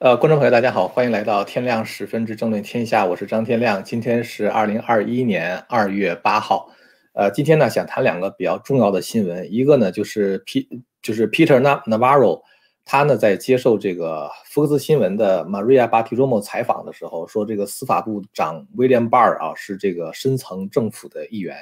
呃，观众朋友，大家好，欢迎来到天亮十分之政论天下，我是张天亮。今天是二零二一年二月八号。呃，今天呢，想谈两个比较重要的新闻，一个呢就是 P 就是 Peter Navarro，他呢在接受这个福克斯新闻的 Maria Bartiromo 采访的时候说，这个司法部长 William Barr 啊是这个深层政府的一员。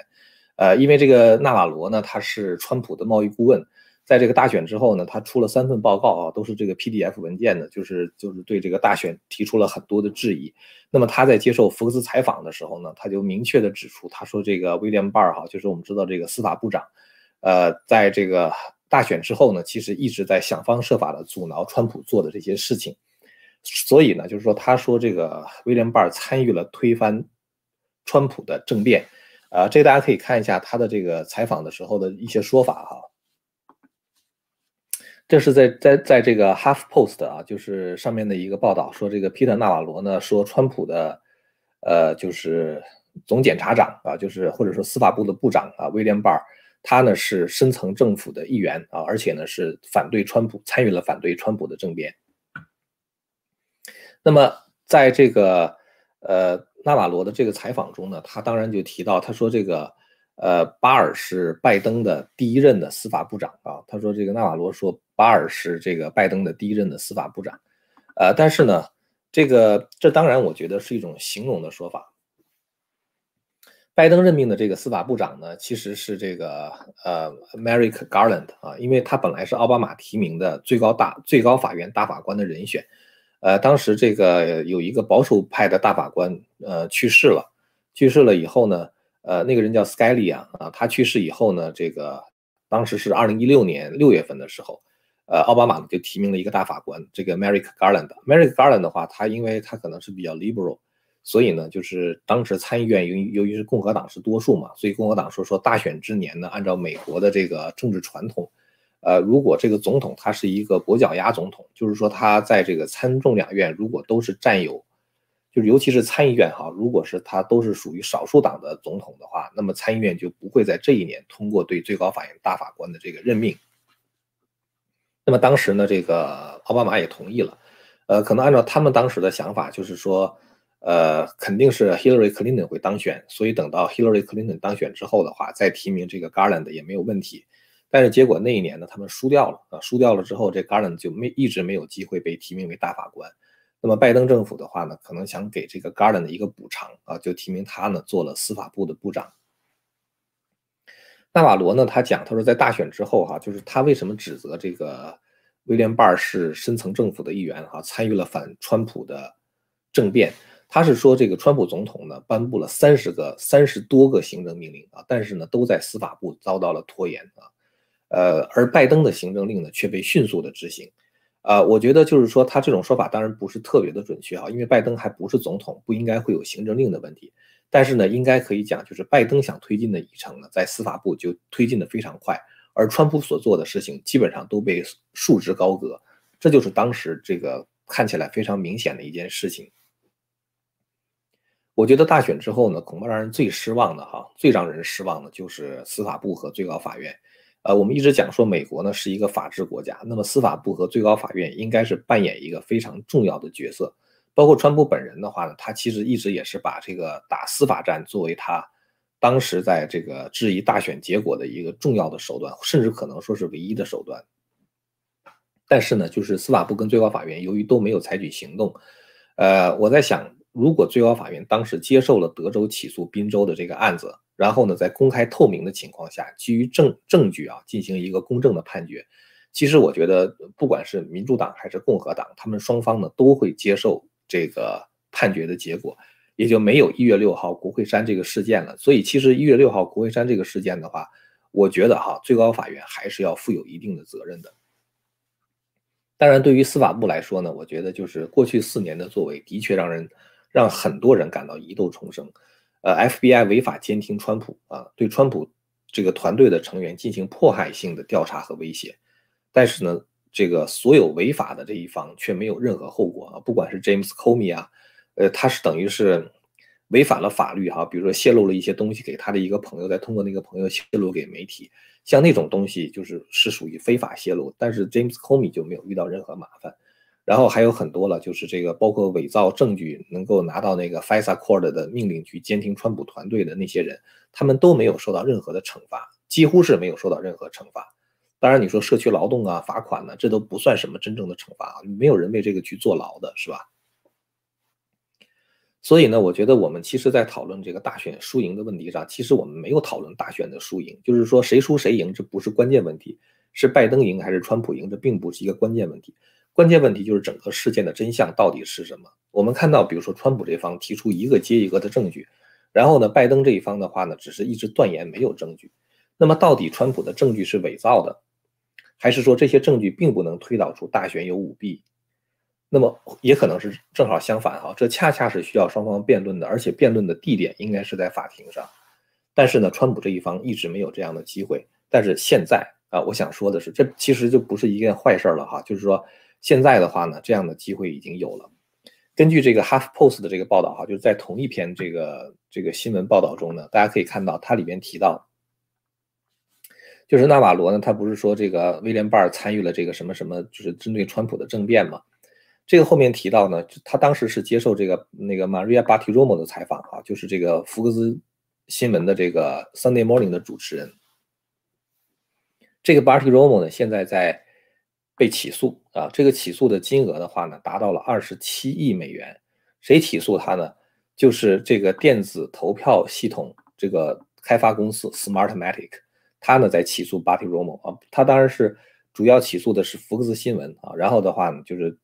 呃，因为这个纳瓦罗呢，他是川普的贸易顾问。在这个大选之后呢，他出了三份报告啊，都是这个 PDF 文件的，就是就是对这个大选提出了很多的质疑。那么他在接受福克斯采访的时候呢，他就明确的指出，他说这个威廉·巴尔哈，就是我们知道这个司法部长，呃，在这个大选之后呢，其实一直在想方设法的阻挠川普做的这些事情。所以呢，就是说他说这个威廉·巴尔参与了推翻川普的政变，啊，这个大家可以看一下他的这个采访的时候的一些说法哈。这是在在在这个 Half Post 啊，就是上面的一个报道说，这个皮特纳瓦罗呢说，川普的呃就是总检察长啊，就是或者说司法部的部长啊，威廉巴尔，他呢是深层政府的一员啊，而且呢是反对川普，参与了反对川普的政变。那么在这个呃纳瓦罗的这个采访中呢，他当然就提到，他说这个。呃，巴尔是拜登的第一任的司法部长啊。他说，这个纳瓦罗说，巴尔是这个拜登的第一任的司法部长。呃，但是呢，这个这当然我觉得是一种形容的说法。拜登任命的这个司法部长呢，其实是这个呃，Merrick Garland 啊，因为他本来是奥巴马提名的最高大最高法院大法官的人选。呃，当时这个有一个保守派的大法官呃去世了，去世了以后呢。呃，那个人叫 Scalia 啊，他去世以后呢，这个当时是二零一六年六月份的时候，呃，奥巴马呢就提名了一个大法官，这个 Merrick Garland。Merrick Garland 的话，他因为他可能是比较 liberal，所以呢，就是当时参议院由于由于是共和党是多数嘛，所以共和党说说大选之年呢，按照美国的这个政治传统，呃，如果这个总统他是一个跛脚鸭总统，就是说他在这个参众两院如果都是占有。就是，尤其是参议院哈，如果是他都是属于少数党的总统的话，那么参议院就不会在这一年通过对最高法院大法官的这个任命。那么当时呢，这个奥巴马也同意了，呃，可能按照他们当时的想法，就是说，呃，肯定是 Hillary Clinton 会当选，所以等到 Hillary Clinton 当选之后的话，再提名这个 Garland 也没有问题。但是结果那一年呢，他们输掉了啊，输掉了之后，这 Garland 就没一直没有机会被提名为大法官。那么拜登政府的话呢，可能想给这个 Garland 的一个补偿啊，就提名他呢做了司法部的部长。纳瓦罗呢，他讲，他说在大选之后哈，就是他为什么指责这个威廉·巴尔是深层政府的一员哈，参与了反川普的政变。他是说这个川普总统呢颁布了三十个、三十多个行政命令啊，但是呢都在司法部遭到了拖延啊，呃，而拜登的行政令呢却被迅速的执行。呃，我觉得就是说，他这种说法当然不是特别的准确啊，因为拜登还不是总统，不应该会有行政令的问题。但是呢，应该可以讲，就是拜登想推进的议程呢，在司法部就推进的非常快，而川普所做的事情基本上都被束之高阁，这就是当时这个看起来非常明显的一件事情。我觉得大选之后呢，恐怕让人最失望的哈，最让人失望的就是司法部和最高法院。呃，我们一直讲说美国呢是一个法治国家，那么司法部和最高法院应该是扮演一个非常重要的角色。包括川普本人的话呢，他其实一直也是把这个打司法战作为他当时在这个质疑大选结果的一个重要的手段，甚至可能说是唯一的手段。但是呢，就是司法部跟最高法院由于都没有采取行动，呃，我在想，如果最高法院当时接受了德州起诉宾州的这个案子。然后呢，在公开透明的情况下，基于证证据啊，进行一个公正的判决。其实我觉得，不管是民主党还是共和党，他们双方呢都会接受这个判决的结果，也就没有一月六号国会山这个事件了。所以，其实一月六号国会山这个事件的话，我觉得哈，最高法院还是要负有一定的责任的。当然，对于司法部来说呢，我觉得就是过去四年的作为，的确让人让很多人感到疑窦重生。呃，FBI 违法监听川普啊，对川普这个团队的成员进行迫害性的调查和威胁，但是呢，这个所有违法的这一方却没有任何后果啊，不管是 James Comey 啊，呃，他是等于是违反了法律哈，比如说泄露了一些东西给他的一个朋友，再通过那个朋友泄露给媒体，像那种东西就是是属于非法泄露，但是 James Comey 就没有遇到任何麻烦。然后还有很多了，就是这个包括伪造证据能够拿到那个 FISA Court 的命令去监听川普团队的那些人，他们都没有受到任何的惩罚，几乎是没有受到任何惩罚。当然，你说社区劳动啊、罚款呢，这都不算什么真正的惩罚，啊没有人为这个去坐牢的，是吧？所以呢，我觉得我们其实，在讨论这个大选输赢的问题上，其实我们没有讨论大选的输赢，就是说谁输谁赢，这不是关键问题，是拜登赢还是川普赢，这并不是一个关键问题。关键问题就是整个事件的真相到底是什么？我们看到，比如说川普这方提出一个接一个的证据，然后呢，拜登这一方的话呢，只是一直断言没有证据。那么，到底川普的证据是伪造的，还是说这些证据并不能推导出大选有舞弊？那么也可能是正好相反哈，这恰恰是需要双方辩论的，而且辩论的地点应该是在法庭上。但是呢，川普这一方一直没有这样的机会。但是现在啊，我想说的是，这其实就不是一件坏事了哈。就是说，现在的话呢，这样的机会已经有了。根据这个 Half Post 的这个报道哈，就是在同一篇这个这个新闻报道中呢，大家可以看到它里边提到，就是纳瓦罗呢，他不是说这个威廉巴尔参与了这个什么什么，就是针对川普的政变嘛。这个后面提到呢，他当时是接受这个那个 Maria Bartiromo 的采访啊，就是这个福克斯新闻的这个 Sunday Morning 的主持人。这个 Bartiromo 呢，现在在被起诉啊，这个起诉的金额的话呢，达到了二十七亿美元。谁起诉他呢？就是这个电子投票系统这个开发公司 Smartmatic，他呢在起诉 Bartiromo 啊，他当然是主要起诉的是福克斯新闻啊，然后的话呢就是。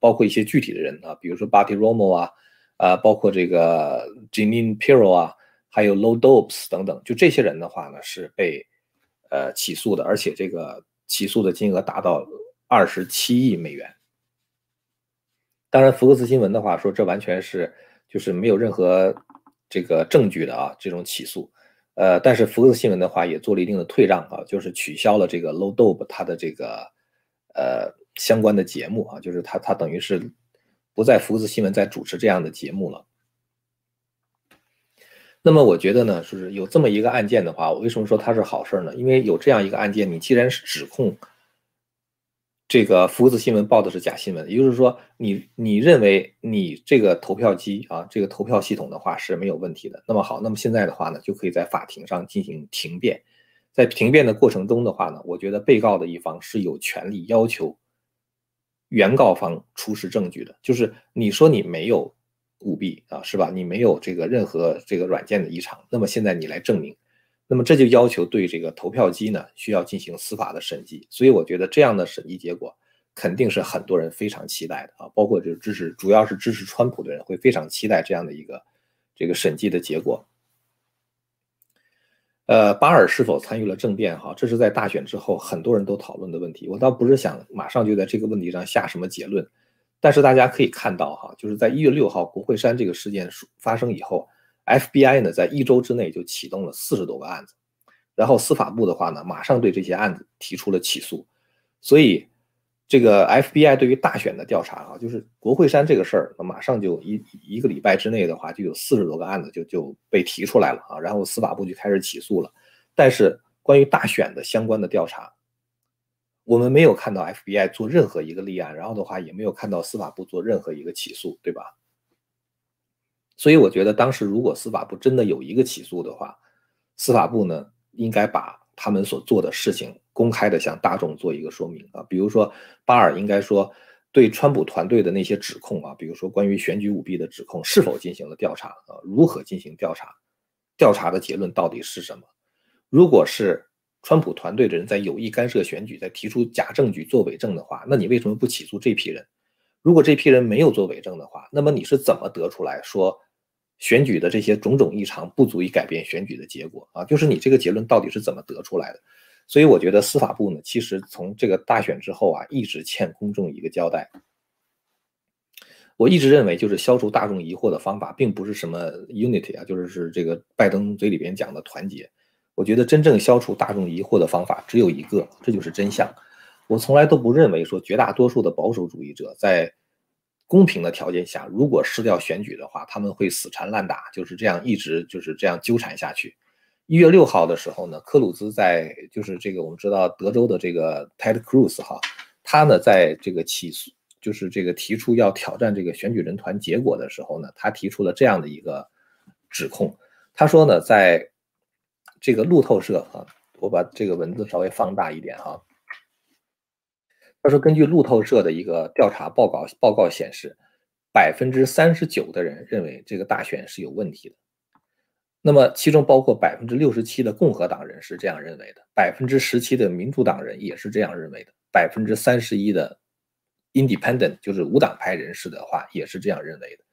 包括一些具体的人啊，比如说 Barty Romo 啊，啊，包括这个 Janine Pirro 啊，还有 Low Dopes 等等，就这些人的话呢，是被呃起诉的，而且这个起诉的金额达到二十七亿美元。当然，福克斯新闻的话说，这完全是就是没有任何这个证据的啊，这种起诉。呃，但是福克斯新闻的话也做了一定的退让啊，就是取消了这个 Low Dope 他的这个呃。相关的节目啊，就是他他等于是不在福克斯新闻在主持这样的节目了。那么我觉得呢，就是有这么一个案件的话，我为什么说它是好事呢？因为有这样一个案件，你既然是指控这个福克斯新闻报的是假新闻，也就是说，你你认为你这个投票机啊，这个投票系统的话是没有问题的。那么好，那么现在的话呢，就可以在法庭上进行庭辩。在庭辩的过程中的话呢，我觉得被告的一方是有权利要求。原告方出示证据的，就是你说你没有舞弊啊，是吧？你没有这个任何这个软件的异常，那么现在你来证明，那么这就要求对这个投票机呢需要进行司法的审计。所以我觉得这样的审计结果肯定是很多人非常期待的啊，包括就是支持，主要是支持川普的人会非常期待这样的一个这个审计的结果。呃，巴尔是否参与了政变？哈，这是在大选之后很多人都讨论的问题。我倒不是想马上就在这个问题上下什么结论，但是大家可以看到，哈，就是在一月六号国会山这个事件发生以后，FBI 呢在一周之内就启动了四十多个案子，然后司法部的话呢，马上对这些案子提出了起诉，所以。这个 FBI 对于大选的调查啊，就是国会山这个事儿，那马上就一一个礼拜之内的话，就有四十多个案子就就被提出来了啊，然后司法部就开始起诉了。但是关于大选的相关的调查，我们没有看到 FBI 做任何一个立案，然后的话也没有看到司法部做任何一个起诉，对吧？所以我觉得当时如果司法部真的有一个起诉的话，司法部呢应该把他们所做的事情。公开的向大众做一个说明啊，比如说巴尔应该说对川普团队的那些指控啊，比如说关于选举舞弊的指控是否进行了调查啊？如何进行调查？调查的结论到底是什么？如果是川普团队的人在有意干涉选举，在提出假证据做伪证的话，那你为什么不起诉这批人？如果这批人没有做伪证的话，那么你是怎么得出来说选举的这些种种异常不足以改变选举的结果啊？就是你这个结论到底是怎么得出来的？所以我觉得司法部呢，其实从这个大选之后啊，一直欠公众一个交代。我一直认为，就是消除大众疑惑的方法，并不是什么 unity 啊，就是是这个拜登嘴里边讲的团结。我觉得真正消除大众疑惑的方法只有一个，这就是真相。我从来都不认为说绝大多数的保守主义者在公平的条件下，如果失掉选举的话，他们会死缠烂打，就是这样一直就是这样纠缠下去。一月六号的时候呢，科鲁兹在就是这个我们知道德州的这个 Ted Cruz 哈，他呢在这个起诉就是这个提出要挑战这个选举人团结果的时候呢，他提出了这样的一个指控。他说呢，在这个路透社啊，我把这个文字稍微放大一点哈。他说，根据路透社的一个调查报告报告显示，百分之三十九的人认为这个大选是有问题的。那么其中包括百分之六十七的共和党人是这样认为的，百分之十七的民主党人也是这样认为的，百分之三十一的 Independent 就是无党派人士的话也是这样认为的。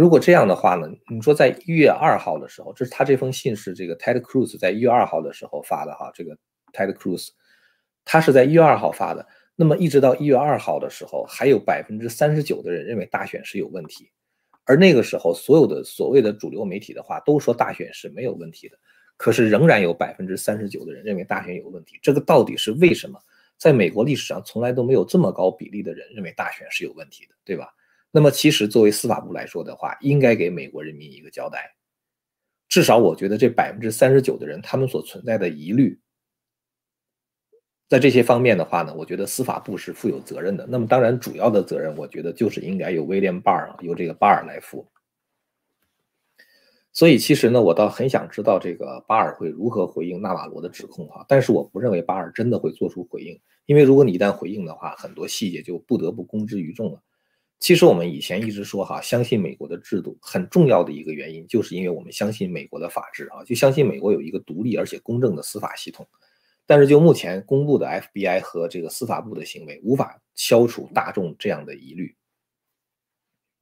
如果这样的话呢？你说在一月二号的时候，这是他这封信是这个 Ted Cruz 在一月二号的时候发的哈，这个 Ted Cruz 他是在一月二号发的。那么一直到一月二号的时候，还有百分之三十九的人认为大选是有问题。而那个时候，所有的所谓的主流媒体的话都说大选是没有问题的，可是仍然有百分之三十九的人认为大选有问题。这个到底是为什么？在美国历史上从来都没有这么高比例的人认为大选是有问题的，对吧？那么其实作为司法部来说的话，应该给美国人民一个交代。至少我觉得这百分之三十九的人他们所存在的疑虑。在这些方面的话呢，我觉得司法部是负有责任的。那么，当然主要的责任，我觉得就是应该由威廉巴尔，由这个巴尔来负。所以，其实呢，我倒很想知道这个巴尔会如何回应纳瓦罗的指控哈。但是，我不认为巴尔真的会做出回应，因为如果你一旦回应的话，很多细节就不得不公之于众了。其实，我们以前一直说哈，相信美国的制度很重要的一个原因，就是因为我们相信美国的法治啊，就相信美国有一个独立而且公正的司法系统。但是就目前公布的 FBI 和这个司法部的行为，无法消除大众这样的疑虑。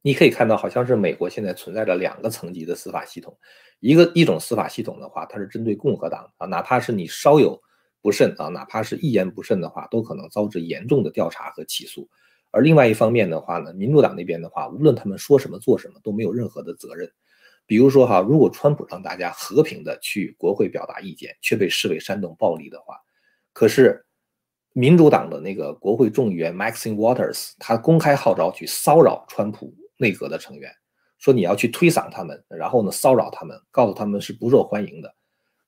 你可以看到，好像是美国现在存在着两个层级的司法系统，一个一种司法系统的话，它是针对共和党啊，哪怕是你稍有不慎啊，哪怕是一言不慎的话，都可能遭致严重的调查和起诉。而另外一方面的话呢，民主党那边的话，无论他们说什么做什么，都没有任何的责任。比如说哈，如果川普让大家和平的去国会表达意见，却被视为煽动暴力的话，可是民主党的那个国会众议员 Maxine Waters，他公开号召去骚扰川普内阁的成员，说你要去推搡他们，然后呢骚扰他们，告诉他们是不受欢迎的，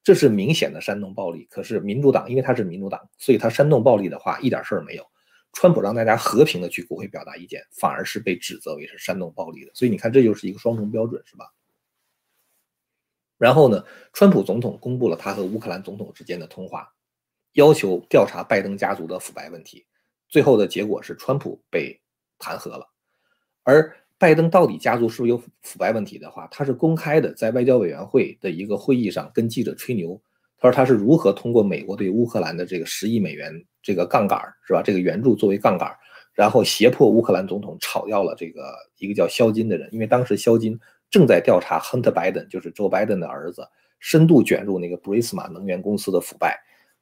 这是明显的煽动暴力。可是民主党因为他是民主党，所以他煽动暴力的话一点事儿没有。川普让大家和平的去国会表达意见，反而是被指责为是煽动暴力的。所以你看，这就是一个双重标准，是吧？然后呢，川普总统公布了他和乌克兰总统之间的通话，要求调查拜登家族的腐败问题。最后的结果是川普被弹劾了。而拜登到底家族是不是有腐败问题的话，他是公开的在外交委员会的一个会议上跟记者吹牛，他说他是如何通过美国对乌克兰的这个十亿美元这个杠杆是吧？这个援助作为杠杆，然后胁迫乌克兰总统炒掉了这个一个叫肖金的人，因为当时肖金。正在调查 Hunter Biden，就是 Joe Biden 的儿子，深度卷入那个 Brisma 能源公司的腐败。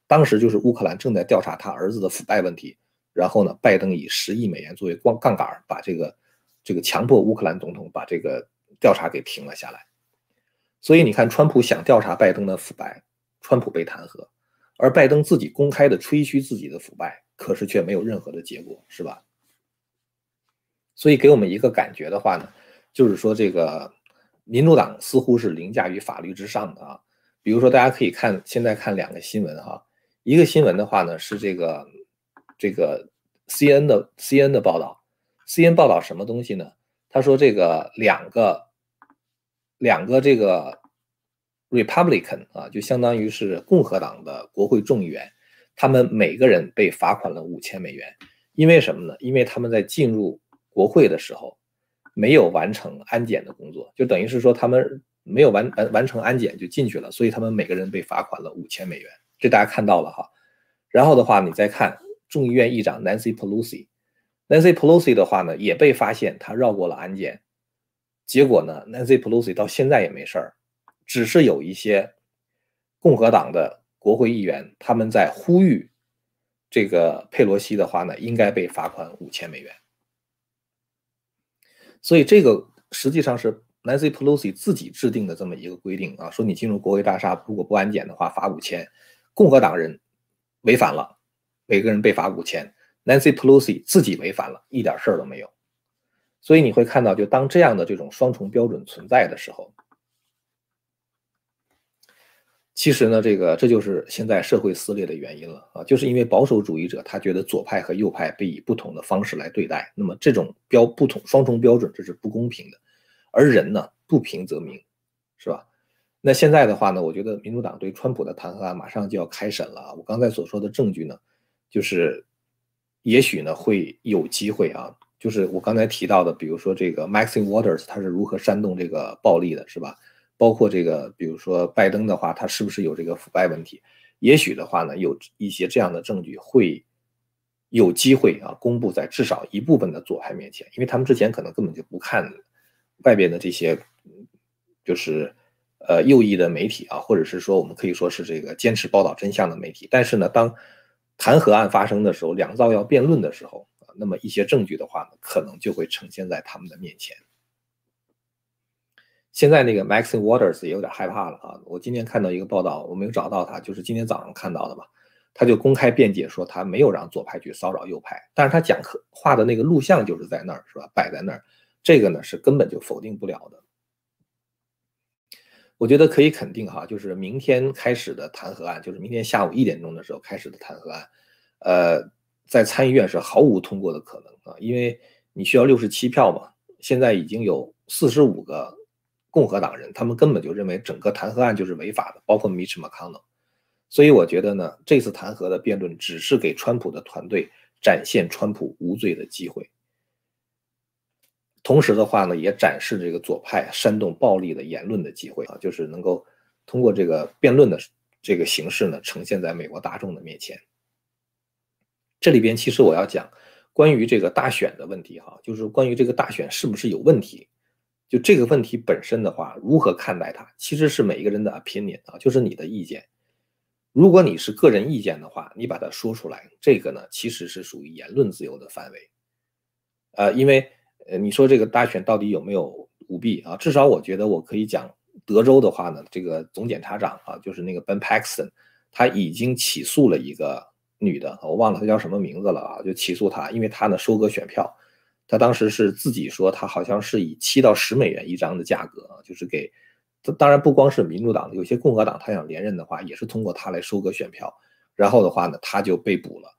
当时就是乌克兰正在调查他儿子的腐败问题，然后呢，拜登以十亿美元作为光杠杆，把这个这个强迫乌克兰总统把这个调查给停了下来。所以你看，川普想调查拜登的腐败，川普被弹劾，而拜登自己公开的吹嘘自己的腐败，可是却没有任何的结果，是吧？所以给我们一个感觉的话呢，就是说这个。民主党似乎是凌驾于法律之上的啊，比如说大家可以看现在看两个新闻哈，一个新闻的话呢是这个这个 C N 的 C N 的报道，C N 报道什么东西呢？他说这个两个两个这个 Republican 啊，就相当于是共和党的国会众议员，他们每个人被罚款了五千美元，因为什么呢？因为他们在进入国会的时候。没有完成安检的工作，就等于是说他们没有完完完成安检就进去了，所以他们每个人被罚款了五千美元，这大家看到了哈。然后的话，你再看众议院议长 Nancy Pelosi，Nancy Pelosi 的话呢，也被发现他绕过了安检，结果呢，Nancy Pelosi 到现在也没事儿，只是有一些共和党的国会议员他们在呼吁这个佩洛西的话呢，应该被罚款五千美元。所以这个实际上是 Nancy Pelosi 自己制定的这么一个规定啊，说你进入国会大厦如果不安检的话罚五千，共和党人违反了，每个人被罚五千，Nancy Pelosi 自己违反了，一点事儿都没有。所以你会看到，就当这样的这种双重标准存在的时候，其实呢，这个这就是现在社会撕裂的原因了啊，就是因为保守主义者他觉得左派和右派被以不同的方式来对待，那么这种标不同双重标准这是不公平的，而人呢不平则鸣，是吧？那现在的话呢，我觉得民主党对川普的弹劾案马上就要开审了啊，我刚才所说的证据呢，就是也许呢会有机会啊，就是我刚才提到的，比如说这个 Maxine Waters 他是如何煽动这个暴力的，是吧？包括这个，比如说拜登的话，他是不是有这个腐败问题？也许的话呢，有一些这样的证据会有机会啊，公布在至少一部分的左派面前，因为他们之前可能根本就不看外边的这些，就是呃右翼的媒体啊，或者是说我们可以说是这个坚持报道真相的媒体。但是呢，当弹劾案发生的时候，两造要辩论的时候，那么一些证据的话呢，可能就会呈现在他们的面前。现在那个 Maxine Waters 也有点害怕了啊！我今天看到一个报道，我没有找到他，就是今天早上看到的吧。他就公开辩解说，他没有让左派去骚扰右派，但是他讲课画的那个录像就是在那儿，是吧？摆在那儿，这个呢是根本就否定不了的。我觉得可以肯定哈，就是明天开始的弹劾案，就是明天下午一点钟的时候开始的弹劾案，呃，在参议院是毫无通过的可能啊，因为你需要六十七票嘛，现在已经有四十五个。共和党人他们根本就认为整个弹劾案就是违法的，包括 Mitch McConnell。所以我觉得呢，这次弹劾的辩论只是给川普的团队展现川普无罪的机会，同时的话呢，也展示这个左派煽动暴力的言论的机会啊，就是能够通过这个辩论的这个形式呢，呈现在美国大众的面前。这里边其实我要讲关于这个大选的问题哈，就是关于这个大选是不是有问题。就这个问题本身的话，如何看待它，其实是每一个人的 opinion 啊，就是你的意见。如果你是个人意见的话，你把它说出来，这个呢其实是属于言论自由的范围。呃，因为呃你说这个大选到底有没有舞弊啊？至少我觉得我可以讲，德州的话呢，这个总检察长啊，就是那个 Ben Paxton，他已经起诉了一个女的，我忘了她叫什么名字了啊，就起诉她，因为她呢收割选票。他当时是自己说，他好像是以七到十美元一张的价格，就是给，当然不光是民主党，有些共和党他想连任的话，也是通过他来收割选票。然后的话呢，他就被捕了。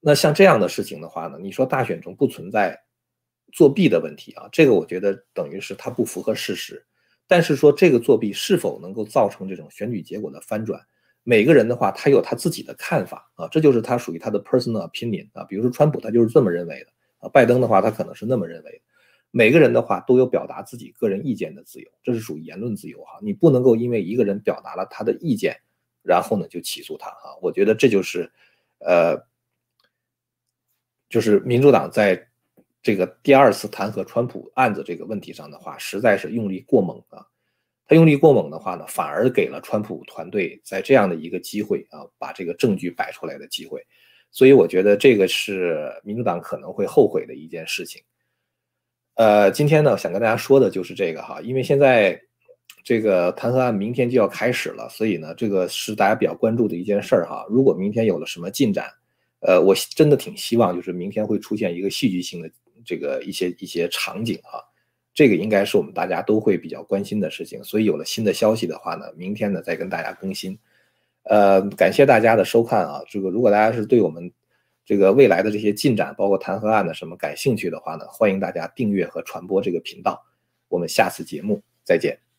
那像这样的事情的话呢，你说大选中不存在作弊的问题啊？这个我觉得等于是他不符合事实。但是说这个作弊是否能够造成这种选举结果的翻转，每个人的话他有他自己的看法啊，这就是他属于他的 personal opinion 啊。比如说川普他就是这么认为的。啊，拜登的话，他可能是那么认为。每个人的话都有表达自己个人意见的自由，这是属于言论自由哈。你不能够因为一个人表达了他的意见，然后呢就起诉他哈。我觉得这就是，呃，就是民主党在这个第二次弹劾川普案子这个问题上的话，实在是用力过猛啊。他用力过猛的话呢，反而给了川普团队在这样的一个机会啊，把这个证据摆出来的机会。所以我觉得这个是民主党可能会后悔的一件事情。呃，今天呢，想跟大家说的就是这个哈，因为现在这个弹劾案明天就要开始了，所以呢，这个是大家比较关注的一件事儿哈。如果明天有了什么进展，呃，我真的挺希望就是明天会出现一个戏剧性的这个一些一些场景哈，这个应该是我们大家都会比较关心的事情。所以有了新的消息的话呢，明天呢再跟大家更新。呃，感谢大家的收看啊！这个如果大家是对我们这个未来的这些进展，包括弹劾案的什么感兴趣的话呢，欢迎大家订阅和传播这个频道。我们下次节目再见。